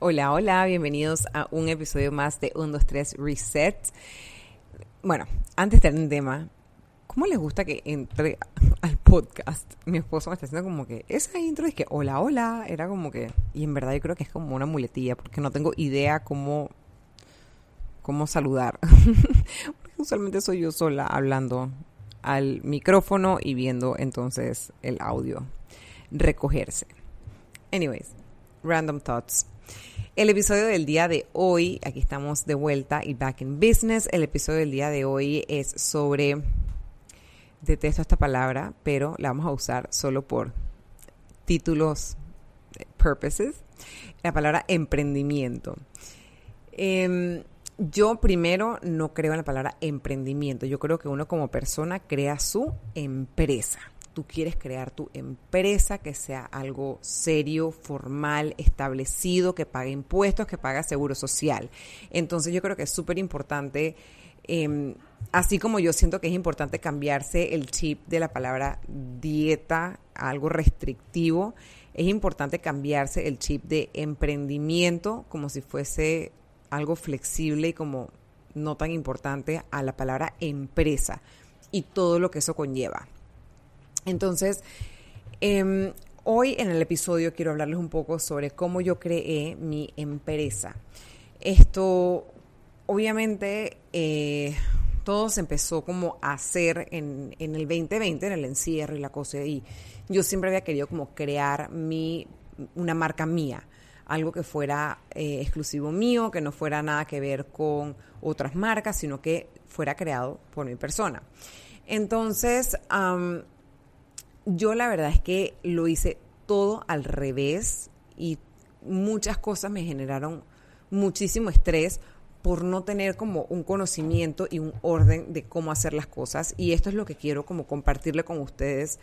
Hola, hola, bienvenidos a un episodio más de 1, 2, 3 Reset. Bueno, antes de un tema, ¿cómo les gusta que entre al podcast? Mi esposo me está haciendo como que esa intro es que hola, hola, era como que, y en verdad yo creo que es como una muletilla, porque no tengo idea cómo, cómo saludar. usualmente soy yo sola hablando al micrófono y viendo entonces el audio recogerse. Anyways, random thoughts. El episodio del día de hoy, aquí estamos de vuelta y back in business. El episodio del día de hoy es sobre, detesto esta palabra, pero la vamos a usar solo por títulos, eh, purposes, la palabra emprendimiento. Em, yo primero no creo en la palabra emprendimiento. Yo creo que uno como persona crea su empresa tú quieres crear tu empresa, que sea algo serio, formal, establecido, que pague impuestos, que pague seguro social. Entonces yo creo que es súper importante, em, así como yo siento que es importante cambiarse el chip de la palabra dieta a algo restrictivo, es importante cambiarse el chip de emprendimiento como si fuese algo flexible y como no tan importante a la palabra empresa y todo lo que eso conlleva. Entonces, em, hoy en el episodio quiero hablarles un poco sobre cómo yo creé mi empresa. Esto, obviamente, eh, todo se empezó como a hacer en, el 2020, en el encierro y la cosa, y yo siempre había querido como crear mi, una marca mía, algo que fuera eh, exclusivo mío, que no fuera nada que ver con otras marcas, sino que fuera creado por mi persona. Entonces, yo la verdad es que lo hice todo al revés y muchas cosas me generaron muchísimo estrés por no tener como un conocimiento y un orden de cómo hacer las cosas. Y esto es lo que quiero como compartirle con ustedes.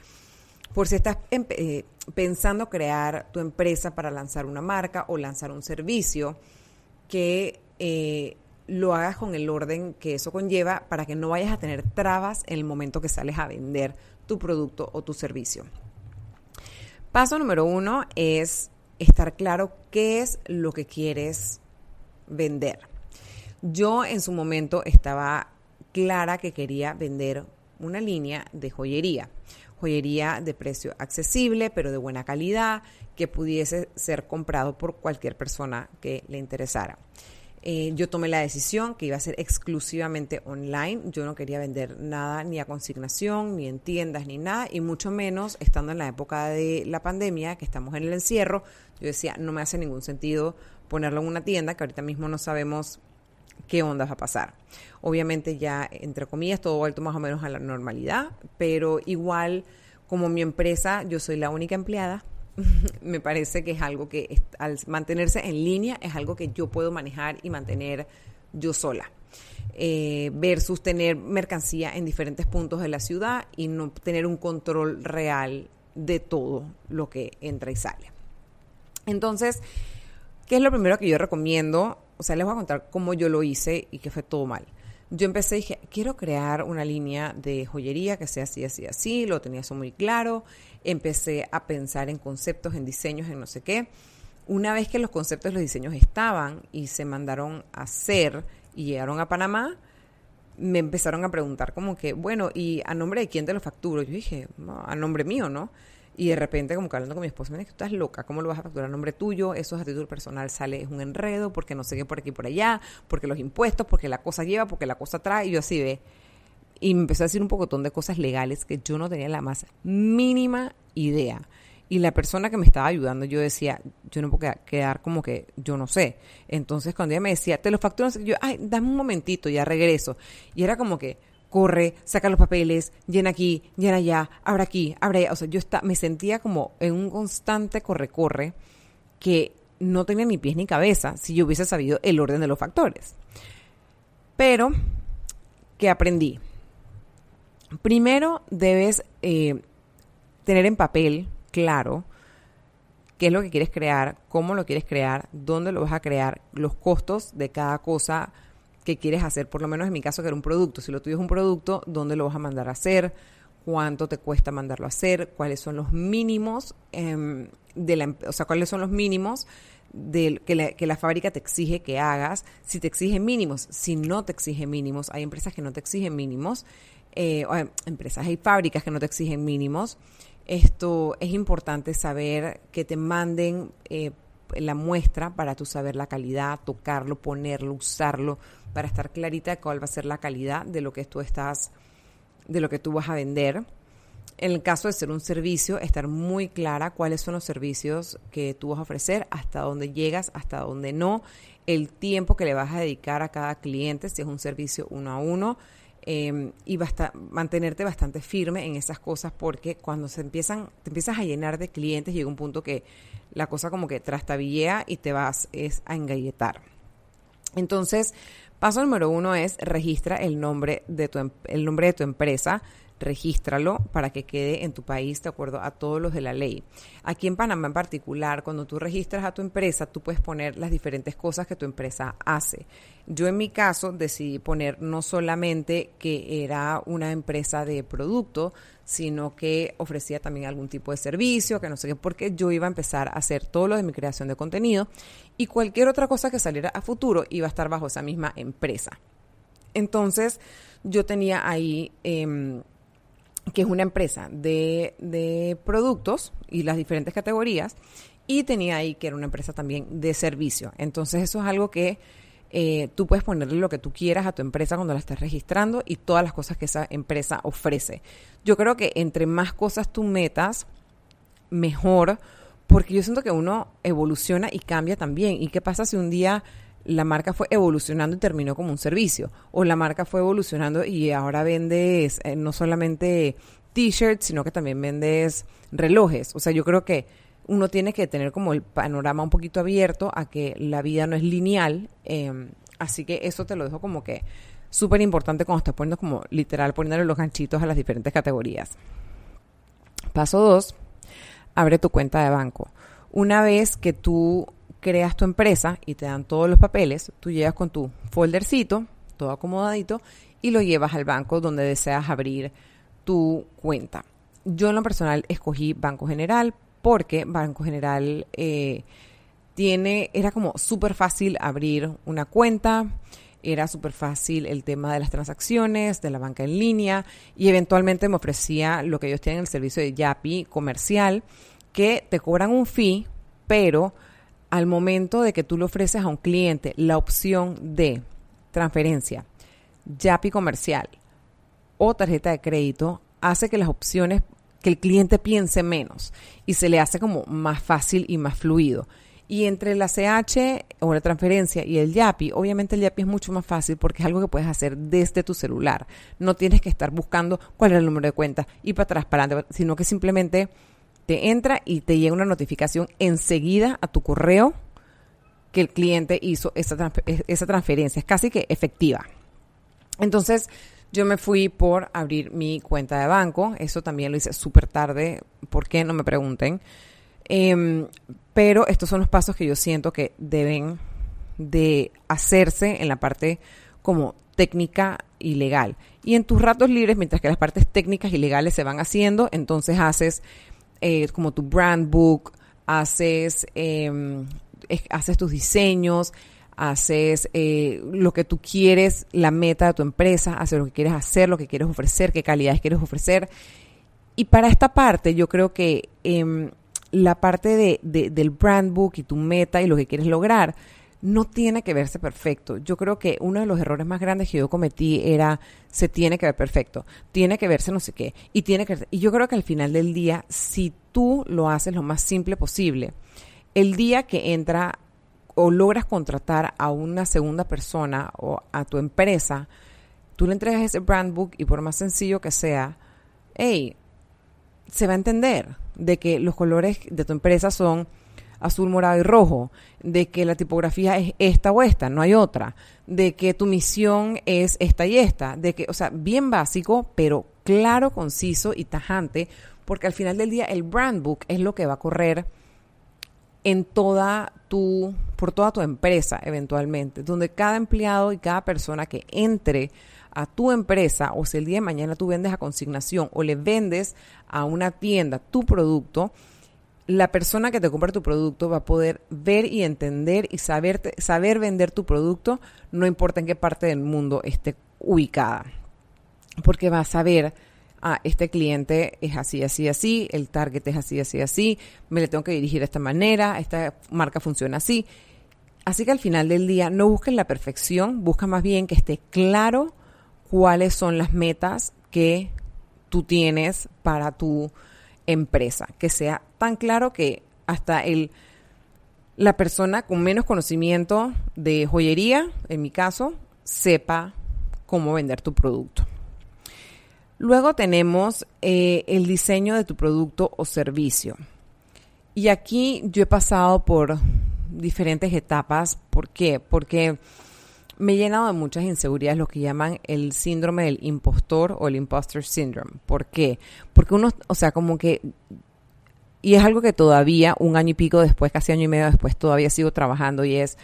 Por si estás eh, pensando crear tu empresa para lanzar una marca o lanzar un servicio, que eh, lo hagas con el orden que eso conlleva para que no vayas a tener trabas en el momento que sales a vender tu producto o tu servicio. Paso número uno es estar claro qué es lo que quieres vender. Yo en su momento estaba clara que quería vender una línea de joyería, joyería de precio accesible, pero de buena calidad, que pudiese ser comprado por cualquier persona que le interesara. Eh, yo tomé la decisión que iba a ser exclusivamente online. Yo no quería vender nada ni a consignación, ni en tiendas, ni nada, y mucho menos estando en la época de la pandemia, que estamos en el encierro. Yo decía, no me hace ningún sentido ponerlo en una tienda que ahorita mismo no sabemos qué onda va a pasar. Obviamente ya, entre comillas, todo vuelto más o menos a la normalidad, pero igual como mi empresa, yo soy la única empleada, me parece que es algo que al mantenerse en línea es algo que yo puedo manejar y mantener yo sola. Eh, versus tener mercancía en diferentes puntos de la ciudad y no tener un control real de todo lo que entra y sale. Entonces, ¿qué es lo primero que yo recomiendo? O sea, les voy a contar cómo yo lo hice y que fue todo mal. Yo empecé y dije, quiero crear una línea de joyería que sea así, así, así, lo tenía eso muy claro empecé a pensar en conceptos, en diseños, en no sé qué. Una vez que los conceptos, los diseños estaban y se mandaron a hacer y llegaron a Panamá, me empezaron a preguntar como que, bueno, ¿y a nombre de quién te lo facturo? Yo dije, a nombre mío, ¿no? Y de repente, como que hablando con mi esposa, me dije, tú estás loca, ¿cómo lo vas a facturar a nombre tuyo? Eso es a título personal, sale, es un enredo, porque no sé qué por aquí por allá, porque los impuestos, porque la cosa lleva, porque la cosa trae, y yo así ve y me empezó a decir un pocotón de cosas legales que yo no tenía la más mínima idea. Y la persona que me estaba ayudando, yo decía, yo no puedo quedar como que yo no sé. Entonces, cuando ella me decía, te lo facturo, yo, ay, dame un momentito, ya regreso. Y era como que, corre, saca los papeles, llena aquí, llena allá, abre aquí, abre allá. O sea, yo está, me sentía como en un constante corre-corre que no tenía ni pies ni cabeza si yo hubiese sabido el orden de los factores. Pero, ¿qué aprendí? Primero debes eh, tener en papel claro qué es lo que quieres crear, cómo lo quieres crear, dónde lo vas a crear, los costos de cada cosa que quieres hacer, por lo menos en mi caso que era un producto, si lo tuyo es un producto, dónde lo vas a mandar a hacer, cuánto te cuesta mandarlo a hacer, cuáles son los mínimos em, de la, o sea, cuáles son los mínimos de que, la, que la fábrica te exige que hagas, si te exige mínimos, si no te exige mínimos, hay empresas que no te exigen mínimos, eh, o, empresas y fábricas que no te exigen mínimos. Esto es importante saber que te manden eh, la muestra para tú saber la calidad, tocarlo, ponerlo, usarlo, para estar clarita de cuál va a ser la calidad de lo que tú estás, de lo que tú vas a vender. En el caso de ser un servicio, estar muy clara cuáles son los servicios que tú vas a ofrecer, hasta dónde llegas, hasta dónde no, el tiempo que le vas a dedicar a cada cliente, si es un servicio uno a uno, eh, y basta, mantenerte bastante firme en esas cosas porque cuando se empiezan, te empiezas a llenar de clientes, llega un punto que la cosa como que trastabillea y te vas es a engalletar. Entonces, paso número uno es registra el nombre de tu, em, el nombre de tu empresa, regístralo para que quede en tu país de acuerdo a todos los de la ley. Aquí en Panamá en particular, cuando tú registras a tu empresa, tú puedes poner las diferentes cosas que tu empresa hace. Yo en mi caso decidí poner no solamente que era una empresa de producto, sino que ofrecía también algún tipo de servicio, que no sé qué, porque yo iba a empezar a hacer todo lo de mi creación de contenido y cualquier otra cosa que saliera a futuro iba a estar bajo esa misma empresa. Entonces, yo tenía ahí eh, que es una empresa de, de productos y las diferentes categorías, y tenía ahí que era una empresa también de servicio. Entonces eso es algo que eh, tú puedes ponerle lo que tú quieras a tu empresa cuando la estés registrando y todas las cosas que esa empresa ofrece. Yo creo que entre más cosas tú metas, mejor, porque yo siento que uno evoluciona y cambia también. ¿Y qué pasa si un día la marca fue evolucionando y terminó como un servicio. O la marca fue evolucionando y ahora vendes eh, no solamente t-shirts, sino que también vendes relojes. O sea, yo creo que uno tiene que tener como el panorama un poquito abierto a que la vida no es lineal. Em, así que eso te lo dejo como que súper importante cuando estás poniendo como literal poniéndole los ganchitos a las diferentes categorías. Paso dos, abre tu cuenta de banco. Una vez que tú creas tu empresa y te dan todos los papeles, tú llegas con tu foldercito, todo acomodadito, y lo llevas al banco donde deseas abrir tu cuenta. Yo en lo personal escogí Banco General porque Banco General eh, tiene, era como súper fácil abrir una cuenta, era súper fácil el tema de las transacciones, de la banca en línea y eventualmente me ofrecía lo que ellos tienen, el servicio de Yapi comercial, que te cobran un fee, pero al momento de que tú le ofreces a un cliente la opción de transferencia, YAPI comercial o tarjeta de crédito, hace que las opciones, que el cliente piense menos y se le hace como más fácil y más fluido. Y entre la CH o la transferencia y el YAPI, obviamente el YAPI es mucho más fácil porque es algo que puedes hacer desde tu celular. No tienes que estar buscando cuál es el número de cuenta y para atrás, para adelante, sino que simplemente entra y te llega una notificación enseguida a tu correo que el cliente hizo esa, esa transferencia. Es casi que efectiva. Entonces, yo me fui por abrir mi cuenta de banco. Eso también lo hice súper tarde. ¿Por qué? No me pregunten. Em, pero estos son los pasos que yo siento que deben de hacerse en la parte como técnica y legal. Y en tus ratos libres, mientras que las partes técnicas y legales se van haciendo, entonces haces eh, como tu brand book, haces, em, haces tus diseños, haces eh, lo que tú quieres, la meta de tu empresa, haces lo que quieres hacer, lo que quieres ofrecer, qué calidades quieres ofrecer. Y para esta parte, yo creo que em, la parte de, del brand book y tu meta y lo que quieres lograr, no tiene que verse perfecto. Yo creo que uno de los errores más grandes que yo cometí era se tiene que ver perfecto, tiene que verse no sé qué y tiene que y yo creo que al final del día si tú lo haces lo más simple posible, el día que entra o logras contratar a una segunda persona o a tu empresa, tú le entregas ese brand book y por más sencillo que sea, hey, se va a entender de que los colores de tu empresa son azul, morado y rojo, de que la tipografía es esta o esta, no hay otra, de que tu misión es esta y esta, de que, o sea, bien básico, pero claro, conciso y tajante, porque al final del día el brand book es lo que va a correr en toda tu, por toda tu empresa eventualmente, donde cada empleado y cada persona que entre a tu empresa o si el día de mañana tú vendes a consignación o le vendes a una tienda tu producto, la persona que te compra tu producto va a poder ver y entender y saber, saber vender tu producto, no importa en qué parte del mundo esté ubicada. Porque va a saber, ah, este cliente es así, así, así, el target es así, así, así, me le tengo que dirigir de esta manera, esta marca funciona así. Así que al final del día no busques la perfección, busca más bien que esté claro cuáles son las metas que tú tienes para tu empresa, que sea tan claro que hasta el la persona con menos conocimiento de joyería, en mi caso, sepa cómo vender tu producto. Luego tenemos eh, el diseño de tu producto o servicio. Y aquí yo he pasado por diferentes etapas. ¿Por qué? Porque me he llenado de muchas inseguridades, lo que llaman el síndrome del impostor o el imposter syndrome. ¿Por qué? Porque uno, o sea, como que, y es algo que todavía, un año y pico después, casi año y medio después, todavía sigo trabajando y es,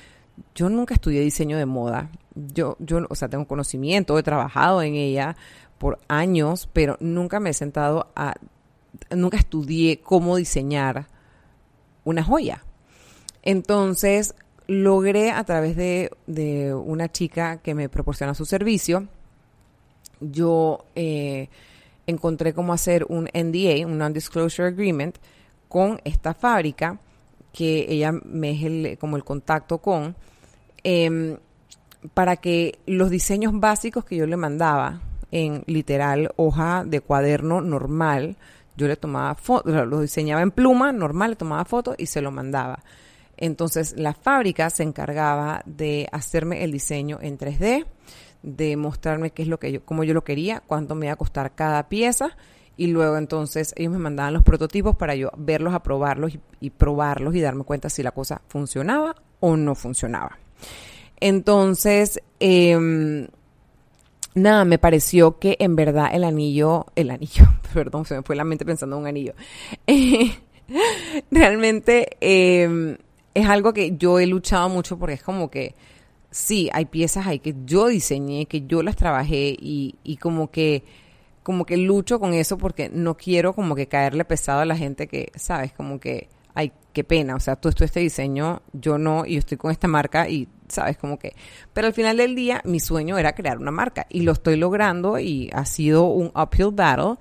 yo nunca estudié diseño de moda. Yo, yo, o sea, tengo conocimiento, he trabajado en ella por años, pero nunca me he sentado a, nunca estudié cómo diseñar una joya. Entonces, logré a través de, una chica que me proporciona su servicio, yo eh, encontré cómo hacer un NDA, un Non-Disclosure Agreement, con esta fábrica, que ella me es el, como el contacto con, em, para que los diseños básicos que yo le mandaba en literal hoja de cuaderno normal, yo le tomaba fotos, lo diseñaba en pluma normal, le tomaba fotos y se lo mandaba. Entonces la fábrica se encargaba de hacerme el diseño en 3D, de mostrarme qué es lo que yo, cómo yo lo quería, cuánto me iba a costar cada pieza y luego entonces ellos me mandaban los prototipos para yo verlos, aprobarlos y, probarlos y darme cuenta si la cosa funcionaba o no funcionaba. Entonces, eh, nada, me pareció que en verdad el anillo, el anillo, perdón, se me fue la mente pensando en un anillo. realmente eh, es algo que yo he luchado mucho porque es como que sí, hay piezas ahí que yo diseñé, que yo las trabajé y, y como que como que lucho con eso porque no quiero como que caerle pesado a la gente que, sabes, como que, ay, qué pena, o sea, tú, tú este diseño, yo no, y yo estoy con esta marca y, sabes, como que, pero al final del día mi sueño era crear una marca y lo estoy logrando y ha sido un uphill battle,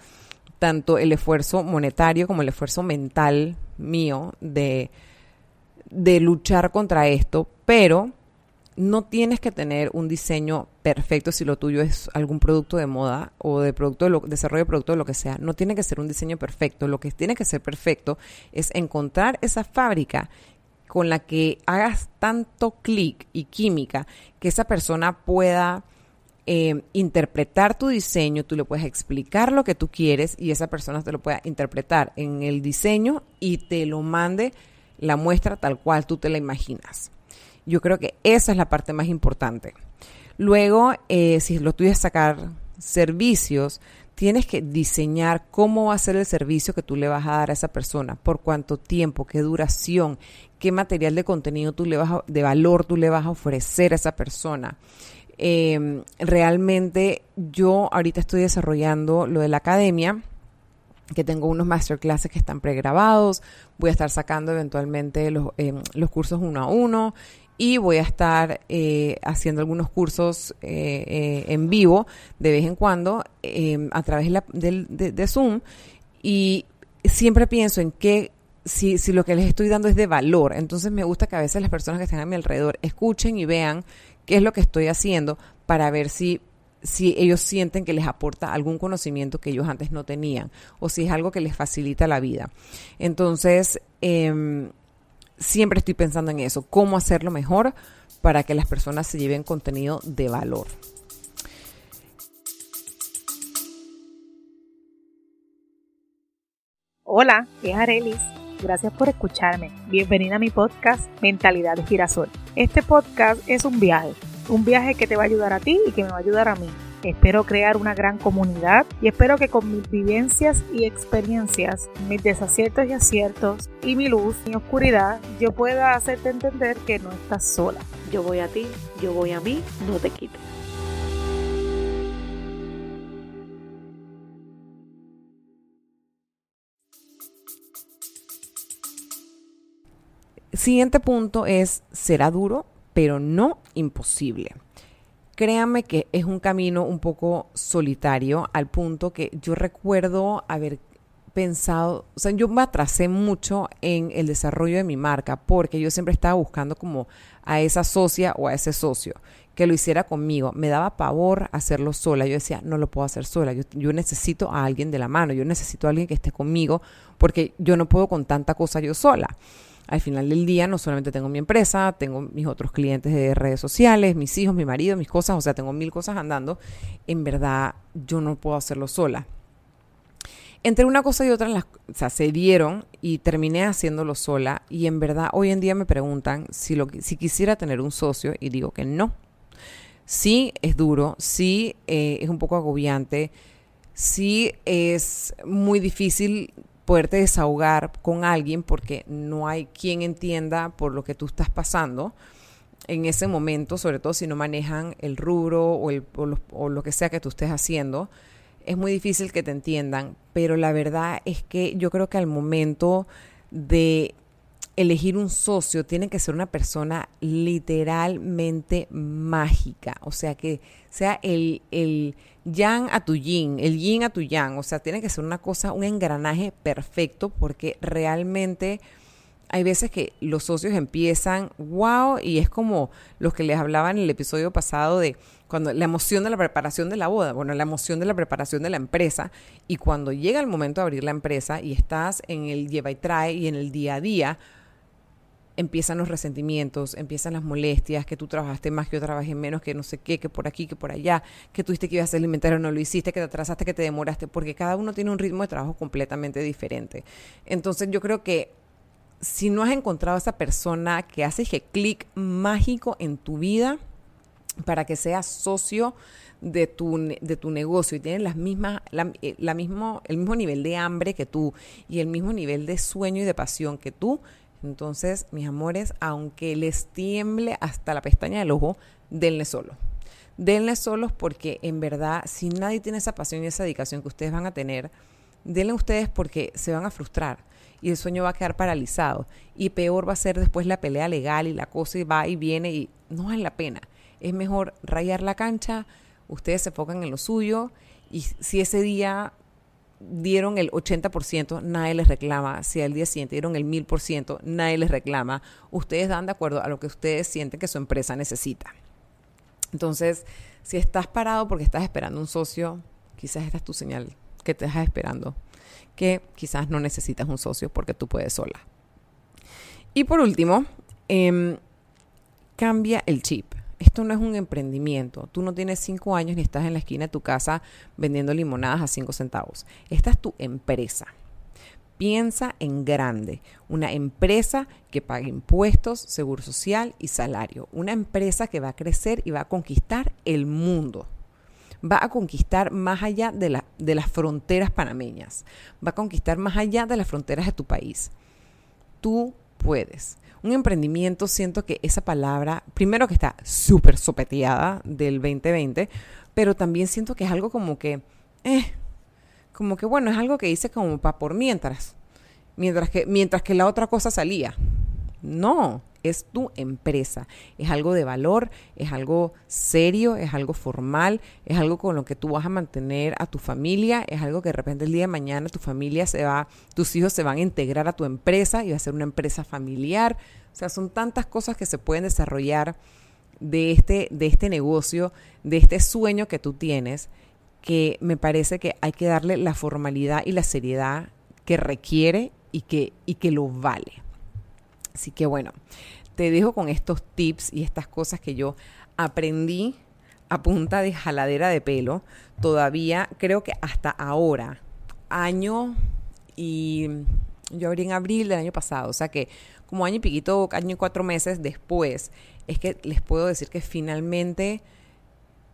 tanto el esfuerzo monetario como el esfuerzo mental mío de de luchar contra esto, pero no tienes que tener un diseño perfecto si lo tuyo es algún producto de moda o de producto de desarrollo de producto de lo que sea. No tiene que ser un diseño perfecto. Lo que tiene que ser perfecto es encontrar esa fábrica con la que hagas tanto clic y química que esa persona pueda eh, interpretar tu diseño, tú le puedes explicar lo que tú quieres y esa persona te lo pueda interpretar en el diseño y te lo mande la muestra tal cual tú te la imaginas. Yo creo que esa es la parte más importante. Luego, eh, si lo tuyo es sacar servicios, tienes que diseñar cómo va a ser el servicio que tú le vas a dar a esa persona, por cuánto tiempo, qué duración, qué material de contenido tú le vas de valor tú le vas a ofrecer a esa persona. Em, realmente yo ahorita estoy desarrollando lo de la academia, que tengo unos masterclasses que están pregrabados, voy a estar sacando eventualmente los, eh, los cursos uno a uno y voy a estar eh, haciendo algunos cursos eh, en vivo de vez en cuando a través de, de, Zoom. Y siempre pienso en qué si, si lo que les estoy dando es de valor, entonces me gusta que a veces las personas que están a mi alrededor escuchen y vean qué es lo que estoy haciendo para ver si si ellos sienten que les aporta algún conocimiento que ellos antes no tenían o si es algo que les facilita la vida. Entonces, em, siempre estoy pensando en eso, cómo hacerlo mejor para que las personas se lleven contenido de valor. Hola, es Arelis. Gracias por escucharme. Bienvenida a mi podcast Mentalidad de Girasol. Este podcast es un viaje un viaje que te va a ayudar a ti y que me va a ayudar a mí. Espero crear una gran comunidad y espero que con mis vivencias y experiencias, mis desaciertos y aciertos y mi luz, mi oscuridad, yo pueda hacerte entender que no estás sola. Yo voy a ti, yo voy a mí, no te quites. Siguiente punto es, será duro, pero no imposible. Créanme que es un camino un poco solitario al punto que yo recuerdo haber pensado, o sea, yo me atrasé mucho en el desarrollo de mi marca porque yo siempre estaba buscando como a esa socia o a ese socio que lo hiciera conmigo. Me daba pavor hacerlo sola. Yo decía, no lo puedo hacer sola. Yo, yo, necesito a alguien de la mano. Yo necesito a alguien que esté conmigo porque yo no puedo con tanta cosa yo sola al final del día no solamente tengo mi empresa, tengo mis otros clientes de redes sociales, mis hijos, mi marido, mis cosas, o sea, tengo mil cosas andando. En verdad, yo no puedo hacerlo sola. Entre una cosa y otra, las, o sea, se dieron y terminé haciéndolo sola. Y en verdad, hoy en día me preguntan si, lo, si quisiera tener un socio y digo que no. Sí es duro, sí eh, es un poco agobiante, sí es muy difícil poderte desahogar con alguien porque no hay quien entienda por lo que tú estás pasando en ese momento, sobre todo si no manejan el rubro o, el, o, lo, que sea que tú estés haciendo, es muy difícil que te entiendan, pero la verdad es que yo creo que al momento de elegir un socio tiene que ser una persona literalmente mágica, o sea, que sea el, el yang a tu yin, el yin a tu yang, o sea, tiene que ser una cosa, un engranaje perfecto porque realmente hay veces que los socios empiezan, wow, y es como los que les hablaba en el episodio pasado de cuando la emoción de la preparación de la boda, bueno, la emoción de la preparación de la empresa, y cuando llega el momento de abrir la empresa y estás en el lleva y trae y en el día a día, empiezan los resentimientos, empiezan las molestias, que tú trabajaste más, que yo trabajé menos, que no sé qué, que por aquí, que por allá, que tuviste que ibas a hacer inventario, no lo hiciste, que te atrasaste, que te demoraste, porque cada uno tiene un ritmo de trabajo completamente diferente. Entonces yo creo que si no has encontrado a esa persona que hace ese clic mágico en tu vida para que seas socio de tu, de tu negocio y tiene las mismas, la, eh, la mismo, el mismo nivel de hambre que tú y el mismo nivel de sueño y de pasión que tú, entonces, mis amores, aunque les tiemble hasta la pestaña del ojo, denle solo. Denle solos porque en verdad, si nadie tiene esa pasión y esa dedicación que ustedes van a tener, denle ustedes porque se van a frustrar y el sueño va a quedar paralizado. Y peor va a ser después la pelea legal y la cosa y va y viene y no vale la pena. Es mejor rayar la cancha, ustedes se enfocan en lo suyo y si ese día dieron el 80%, nadie les reclama. Si al día siguiente dieron el 1000%, nadie les reclama. Ustedes dan de acuerdo a lo que ustedes sienten que su empresa necesita. Entonces, si estás parado porque estás esperando un socio, quizás esta es tu señal que te estás esperando, que quizás no necesitas un socio porque tú puedes sola. Y por último, em, cambia el chip esto no es un emprendimiento. Tú no tienes cinco años ni estás en la esquina de tu casa vendiendo limonadas a cinco centavos. Esta es tu empresa. Piensa en grande. Una empresa que pague impuestos, seguro social y salario. Una empresa que va a crecer y va a conquistar el mundo. Va a conquistar más allá de, de las fronteras panameñas. Va a conquistar más allá de las fronteras de tu país. Tú puedes un emprendimiento, siento que esa palabra, primero que está súper sopeteada del 2020, pero también siento que es algo como que, eh, como que bueno, es algo que hice como para por mientras, mientras que, mientras que la otra cosa salía. No, es tu empresa. Es algo de valor, es algo serio, es algo formal, es algo con lo que tú vas a mantener a tu familia, es algo que de repente el día de mañana tu familia se va, tus hijos se van a integrar a tu empresa y va a ser una empresa familiar. O sea, son tantas cosas que se pueden desarrollar de este, de este negocio, de este sueño que tú tienes, que me parece que hay que darle la formalidad y la seriedad que requiere y que, y que lo vale. Así que bueno, te dejo con estos tips y estas cosas que yo aprendí a punta de jaladera de pelo. Todavía creo que hasta ahora, año y yo abrí en abril del año pasado, o sea que como año y piquito, año y cuatro meses después, es que les puedo decir que finalmente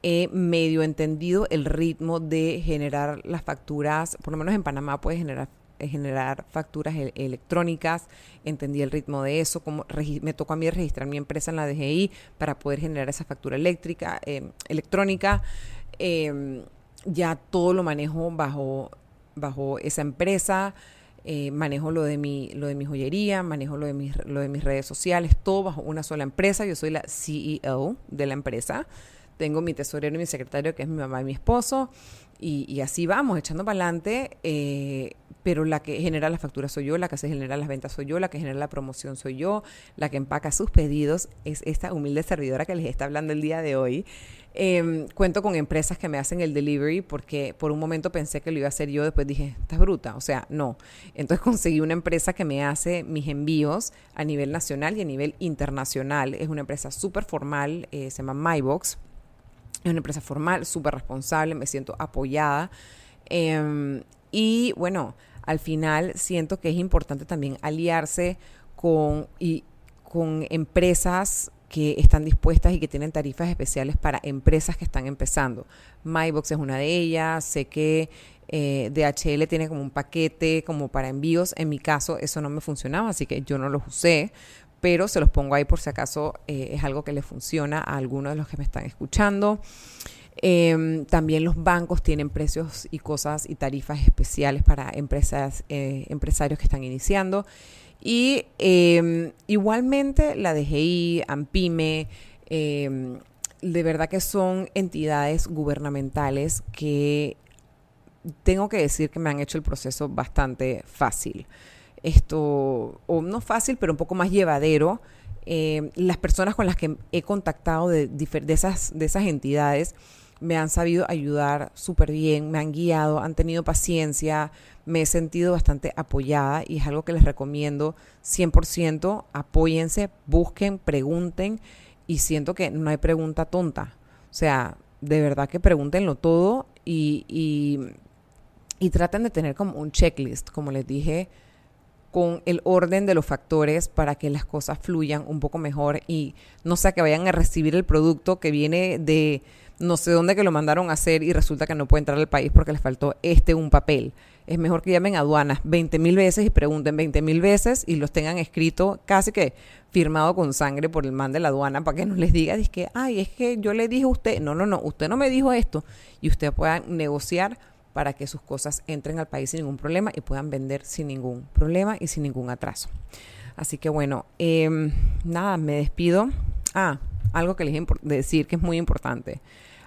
he medio entendido el ritmo de generar las facturas, por lo menos en Panamá puedes generar generar facturas electrónicas, entendí el ritmo de eso, como me tocó a mí registrar mi empresa en la DGI para poder generar esa factura eléctrica, em, electrónica. Em, ya todo lo manejo bajo, bajo esa empresa. eh, manejo lo de, mi, lo de mi joyería, manejo lo de, mis, lo de mis redes sociales, todo bajo una sola empresa. Yo soy la CEO de la empresa. Tengo mi tesorero y mi secretario, que es mi mamá y mi esposo. Y, así vamos, echando para adelante. Eh, pero la que genera las facturas soy yo, la que se genera las ventas soy yo, la que genera la promoción soy yo, la que empaca sus pedidos es esta humilde servidora que les está hablando el día de hoy. Em, cuento con empresas que me hacen el delivery porque por un momento pensé que lo iba a hacer yo, después dije, estás bruta, o sea, no. Entonces conseguí una empresa que me hace mis envíos a nivel nacional y a nivel internacional. Es una empresa súper formal, eh, se llama MyBox es una empresa formal, súper responsable, me siento apoyada. Em, y bueno, al final siento que es importante también aliarse con, y, con empresas que están dispuestas y que tienen tarifas especiales para empresas que están empezando. MyBox es una de ellas, sé que eh, DHL tiene como un paquete como para envíos, en mi caso eso no me funcionaba, así que yo no los usé, pero se los pongo ahí por si acaso eh, es algo que le funciona a algunos de los que me están escuchando. Em, también los bancos tienen precios y cosas y tarifas especiales para empresas, eh, empresarios que están iniciando. Y em, igualmente la DGI, AMPIME, em, de verdad que son entidades gubernamentales que tengo que decir que me han hecho el proceso bastante fácil esto, o no fácil, pero un poco más llevadero. Eh, las personas con las que he contactado de, de, esas, de esas entidades me han sabido ayudar súper bien, me han guiado, han tenido paciencia, me he sentido bastante apoyada y es algo que les recomiendo 100%. Apóyense, busquen, pregunten y siento que no hay pregunta tonta. O sea, de verdad que pregúntenlo todo y, y, y traten de tener como un checklist, como les dije con el orden de los factores para que las cosas fluyan un poco mejor y no sea que vayan a recibir el producto que viene de no sé dónde que lo mandaron a hacer y resulta que no puede entrar al país porque les faltó este un papel. Es mejor que llamen a aduanas 20 mil veces y pregunten 20 mil veces y los tengan escrito casi que firmado con sangre por el man de la aduana para que no les diga, que, ay, es que yo le dije a usted, no, no, no, usted no me dijo esto y usted pueda negociar para que sus cosas entren al país sin ningún problema y puedan vender sin ningún problema y sin ningún atraso. Así que bueno, em, nada, me despido. Ah, algo que les voy decir que es muy importante.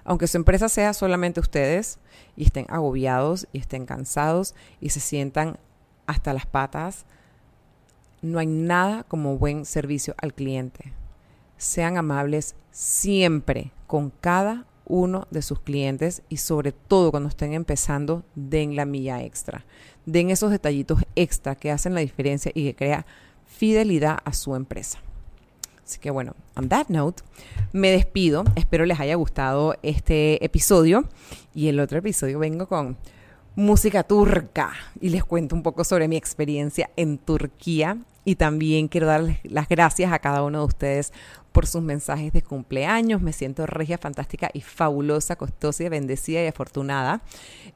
Aunque su empresa sea solamente ustedes y estén agobiados y estén cansados y se sientan hasta las patas, no hay nada como buen servicio al cliente. Sean amables siempre con cada uno de sus clientes y sobre todo cuando estén empezando, den la milla extra. Den esos detallitos extra que hacen la diferencia y que crea fidelidad a su empresa. Así que bueno, on that note, me despido. Espero les haya gustado este episodio. Y el otro episodio vengo con música turca y les cuento un poco sobre mi experiencia en Turquía. Y también quiero darles las gracias a cada uno de ustedes por sus mensajes de cumpleaños. Me siento regia, fantástica y fabulosa, costosa bendecida y afortunada.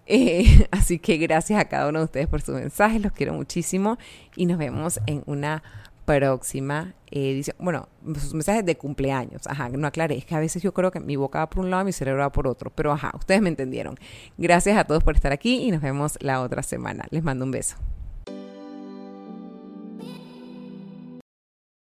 Eh, así que gracias a cada uno de ustedes por sus mensajes. Los quiero muchísimo y nos vemos en una próxima edición. Bueno, sus mensajes de cumpleaños. Ajá, no aclaré. Es que a veces yo creo que mi boca va por un lado y mi cerebro va por otro. Pero ajá, ustedes me entendieron. Gracias a todos por estar aquí y nos vemos la otra semana. Les mando un beso.